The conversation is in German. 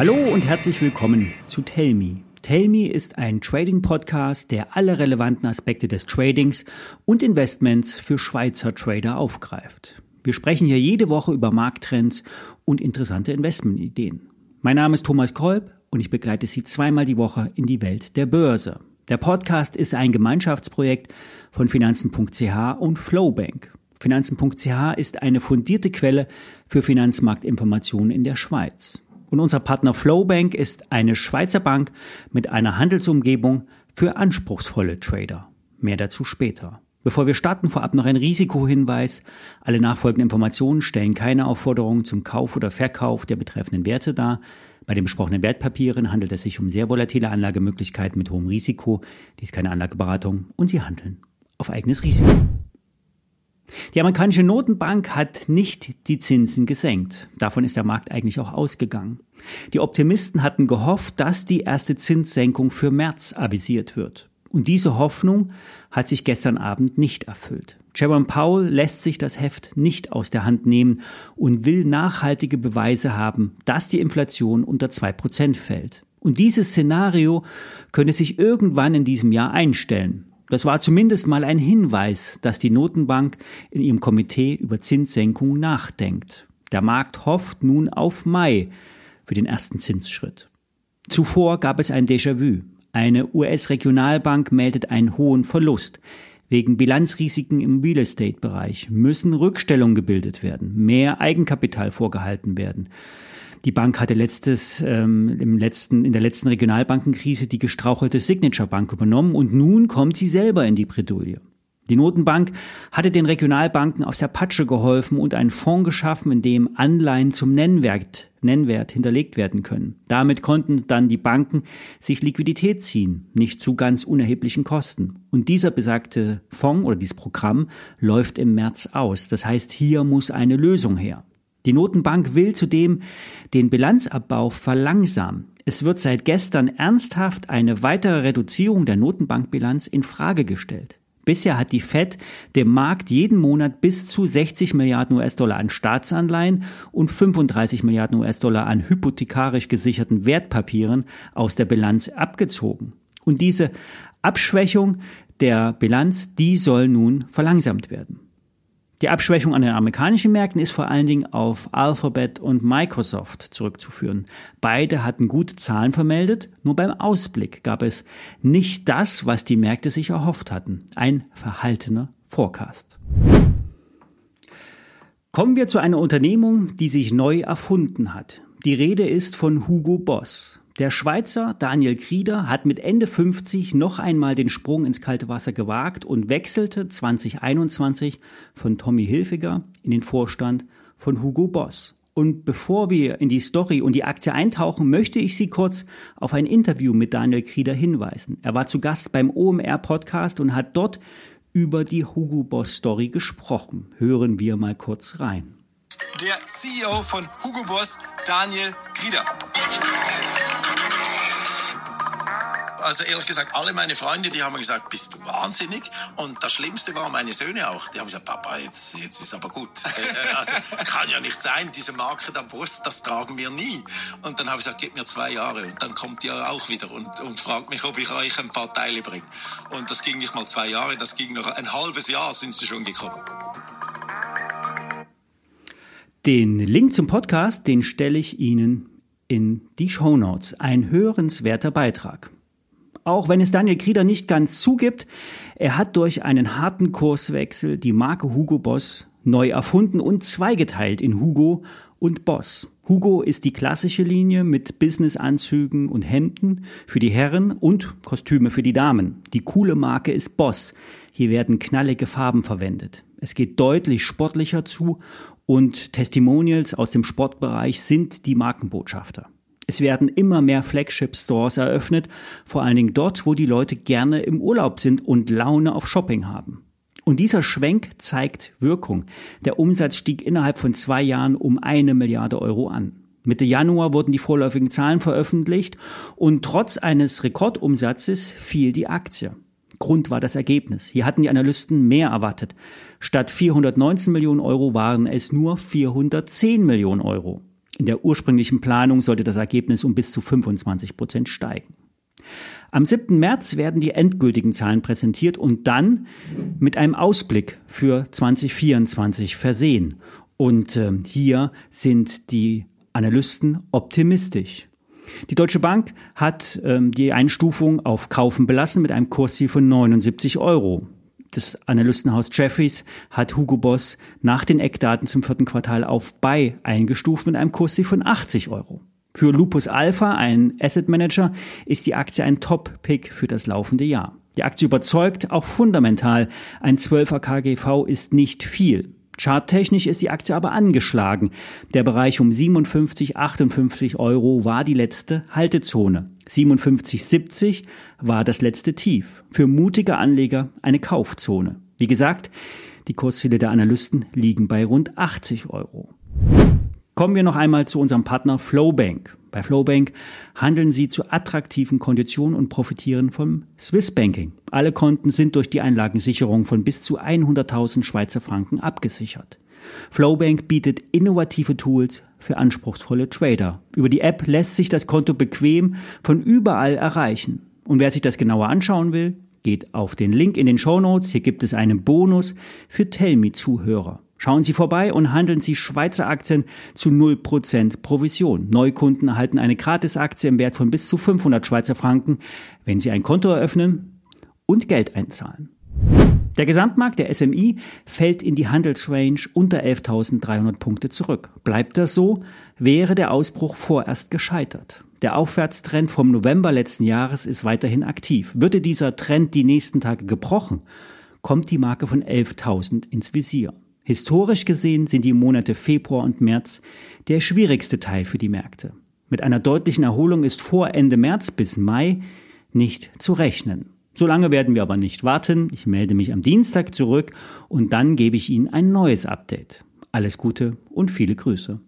Hallo und herzlich willkommen zu Tell Me. Tell Me ist ein Trading-Podcast, der alle relevanten Aspekte des Tradings und Investments für Schweizer Trader aufgreift. Wir sprechen hier jede Woche über Markttrends und interessante Investmentideen. Mein Name ist Thomas Kolb und ich begleite Sie zweimal die Woche in die Welt der Börse. Der Podcast ist ein Gemeinschaftsprojekt von Finanzen.ch und Flowbank. Finanzen.ch ist eine fundierte Quelle für Finanzmarktinformationen in der Schweiz. Und unser Partner Flowbank ist eine Schweizer Bank mit einer Handelsumgebung für anspruchsvolle Trader. Mehr dazu später. Bevor wir starten, vorab noch ein Risikohinweis. Alle nachfolgenden Informationen stellen keine Aufforderung zum Kauf oder Verkauf der betreffenden Werte dar. Bei den besprochenen Wertpapieren handelt es sich um sehr volatile Anlagemöglichkeiten mit hohem Risiko. Dies ist keine Anlageberatung und Sie handeln auf eigenes Risiko. Die amerikanische Notenbank hat nicht die Zinsen gesenkt. Davon ist der Markt eigentlich auch ausgegangen. Die Optimisten hatten gehofft, dass die erste Zinssenkung für März avisiert wird. Und diese Hoffnung hat sich gestern Abend nicht erfüllt. Jerome Powell lässt sich das Heft nicht aus der Hand nehmen und will nachhaltige Beweise haben, dass die Inflation unter zwei Prozent fällt. Und dieses Szenario könnte sich irgendwann in diesem Jahr einstellen. Das war zumindest mal ein Hinweis, dass die Notenbank in ihrem Komitee über Zinssenkungen nachdenkt. Der Markt hofft nun auf Mai für den ersten Zinsschritt. Zuvor gab es ein Déjà-vu. Eine US-Regionalbank meldet einen hohen Verlust. Wegen Bilanzrisiken im Real Estate-Bereich müssen Rückstellungen gebildet werden, mehr Eigenkapital vorgehalten werden. Die Bank hatte letztes, ähm, im letzten, in der letzten Regionalbankenkrise die gestrauchelte Signature Bank übernommen und nun kommt sie selber in die Bredouille. Die Notenbank hatte den Regionalbanken aus der Patsche geholfen und einen Fonds geschaffen, in dem Anleihen zum Nennwert, Nennwert hinterlegt werden können. Damit konnten dann die Banken sich Liquidität ziehen, nicht zu ganz unerheblichen Kosten. Und dieser besagte Fonds oder dieses Programm läuft im März aus. Das heißt, hier muss eine Lösung her. Die Notenbank will zudem den Bilanzabbau verlangsamen. Es wird seit gestern ernsthaft eine weitere Reduzierung der Notenbankbilanz in Frage gestellt. Bisher hat die Fed dem Markt jeden Monat bis zu 60 Milliarden US-Dollar an Staatsanleihen und 35 Milliarden US-Dollar an hypothekarisch gesicherten Wertpapieren aus der Bilanz abgezogen. Und diese Abschwächung der Bilanz, die soll nun verlangsamt werden. Die Abschwächung an den amerikanischen Märkten ist vor allen Dingen auf Alphabet und Microsoft zurückzuführen. Beide hatten gute Zahlen vermeldet, nur beim Ausblick gab es nicht das, was die Märkte sich erhofft hatten. Ein verhaltener Forecast. Kommen wir zu einer Unternehmung, die sich neu erfunden hat. Die Rede ist von Hugo Boss. Der Schweizer Daniel Krieder hat mit Ende 50 noch einmal den Sprung ins kalte Wasser gewagt und wechselte 2021 von Tommy Hilfiger in den Vorstand von Hugo Boss. Und bevor wir in die Story und die Aktie eintauchen, möchte ich Sie kurz auf ein Interview mit Daniel Krieder hinweisen. Er war zu Gast beim OMR Podcast und hat dort über die Hugo Boss Story gesprochen. Hören wir mal kurz rein. Der CEO von Hugo Boss, Daniel Krieder also ehrlich gesagt, alle meine Freunde, die haben gesagt, bist du wahnsinnig? Und das Schlimmste war meine Söhne auch. Die haben gesagt, Papa, jetzt, jetzt ist aber gut. Äh, äh, also kann ja nicht sein, diese Marke der Brust, das tragen wir nie. Und dann habe ich gesagt, gib mir zwei Jahre. Und dann kommt ihr auch wieder und, und fragt mich, ob ich euch ein paar Teile bringe. Und das ging nicht mal zwei Jahre, das ging noch ein halbes Jahr sind sie schon gekommen. Den Link zum Podcast, den stelle ich Ihnen in die Show Notes. Ein hörenswerter Beitrag. Auch wenn es Daniel Krieder nicht ganz zugibt, er hat durch einen harten Kurswechsel die Marke Hugo Boss neu erfunden und zweigeteilt in Hugo und Boss. Hugo ist die klassische Linie mit Businessanzügen und Hemden für die Herren und Kostüme für die Damen. Die coole Marke ist Boss. Hier werden knallige Farben verwendet. Es geht deutlich sportlicher zu und Testimonials aus dem Sportbereich sind die Markenbotschafter. Es werden immer mehr Flagship-Stores eröffnet, vor allen Dingen dort, wo die Leute gerne im Urlaub sind und Laune auf Shopping haben. Und dieser Schwenk zeigt Wirkung. Der Umsatz stieg innerhalb von zwei Jahren um eine Milliarde Euro an. Mitte Januar wurden die vorläufigen Zahlen veröffentlicht und trotz eines Rekordumsatzes fiel die Aktie. Grund war das Ergebnis. Hier hatten die Analysten mehr erwartet. Statt 419 Millionen Euro waren es nur 410 Millionen Euro. In der ursprünglichen Planung sollte das Ergebnis um bis zu 25 Prozent steigen. Am 7. März werden die endgültigen Zahlen präsentiert und dann mit einem Ausblick für 2024 versehen. Und äh, hier sind die Analysten optimistisch. Die Deutsche Bank hat ähm, die Einstufung auf Kaufen belassen mit einem Kursziel von 79 Euro. Das Analystenhaus Jeffries hat Hugo Boss nach den Eckdaten zum vierten Quartal auf Buy eingestuft mit einem Kursziel von 80 Euro. Für Lupus Alpha, ein Asset Manager, ist die Aktie ein Top-Pick für das laufende Jahr. Die Aktie überzeugt, auch fundamental. Ein 12er KGV ist nicht viel. Charttechnisch ist die Aktie aber angeschlagen. Der Bereich um 57, 58 Euro war die letzte Haltezone. 57,70 war das letzte Tief. Für mutige Anleger eine Kaufzone. Wie gesagt, die Kursziele der Analysten liegen bei rund 80 Euro. Kommen wir noch einmal zu unserem Partner Flowbank. Bei Flowbank handeln Sie zu attraktiven Konditionen und profitieren vom Swiss Banking. Alle Konten sind durch die Einlagensicherung von bis zu 100.000 Schweizer Franken abgesichert. Flowbank bietet innovative Tools für anspruchsvolle Trader. Über die App lässt sich das Konto bequem von überall erreichen. Und wer sich das genauer anschauen will, geht auf den Link in den Show Notes. Hier gibt es einen Bonus für Tellme-Zuhörer. Schauen Sie vorbei und handeln Sie Schweizer Aktien zu 0% Provision. Neukunden erhalten eine Gratisaktie im Wert von bis zu 500 Schweizer Franken, wenn Sie ein Konto eröffnen und Geld einzahlen. Der Gesamtmarkt der SMI fällt in die Handelsrange unter 11.300 Punkte zurück. Bleibt das so, wäre der Ausbruch vorerst gescheitert. Der Aufwärtstrend vom November letzten Jahres ist weiterhin aktiv. Würde dieser Trend die nächsten Tage gebrochen, kommt die Marke von 11.000 ins Visier. Historisch gesehen sind die Monate Februar und März der schwierigste Teil für die Märkte. Mit einer deutlichen Erholung ist vor Ende März bis Mai nicht zu rechnen. So lange werden wir aber nicht warten. Ich melde mich am Dienstag zurück und dann gebe ich Ihnen ein neues Update. Alles Gute und viele Grüße.